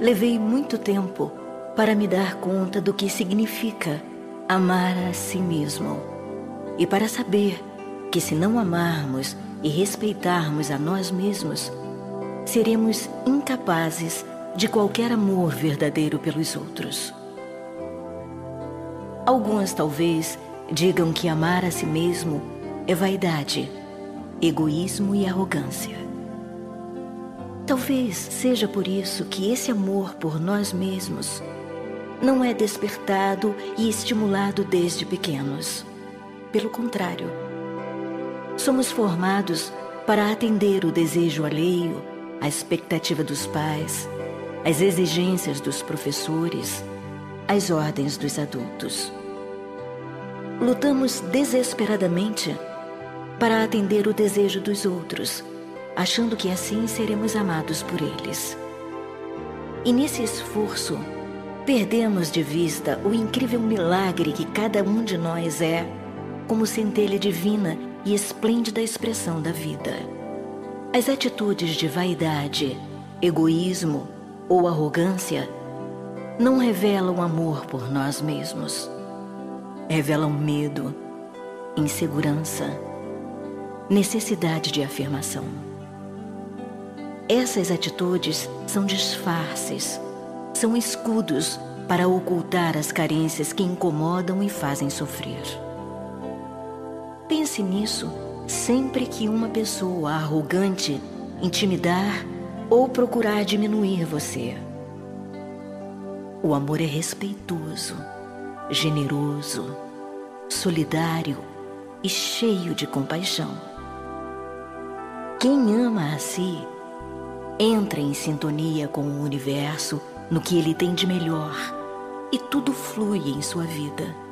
levei muito tempo para me dar conta do que significa amar a si mesmo e para saber que se não amarmos e respeitarmos a nós mesmos, seremos incapazes de qualquer amor verdadeiro pelos outros. Alguns talvez digam que amar a si mesmo é vaidade, egoísmo e arrogância. Talvez seja por isso que esse amor por nós mesmos não é despertado e estimulado desde pequenos. Pelo contrário, somos formados para atender o desejo alheio, a expectativa dos pais, as exigências dos professores, as ordens dos adultos. Lutamos desesperadamente para atender o desejo dos outros, achando que assim seremos amados por eles. E nesse esforço, perdemos de vista o incrível milagre que cada um de nós é, como centelha divina e esplêndida expressão da vida. As atitudes de vaidade, egoísmo ou arrogância não revelam amor por nós mesmos revelam medo, insegurança, necessidade de afirmação. Essas atitudes são disfarces, são escudos para ocultar as carências que incomodam e fazem sofrer. Pense nisso sempre que uma pessoa arrogante intimidar ou procurar diminuir você. O amor é respeitoso generoso, solidário e cheio de compaixão. Quem ama a si entra em sintonia com o universo no que ele tem de melhor e tudo flui em sua vida.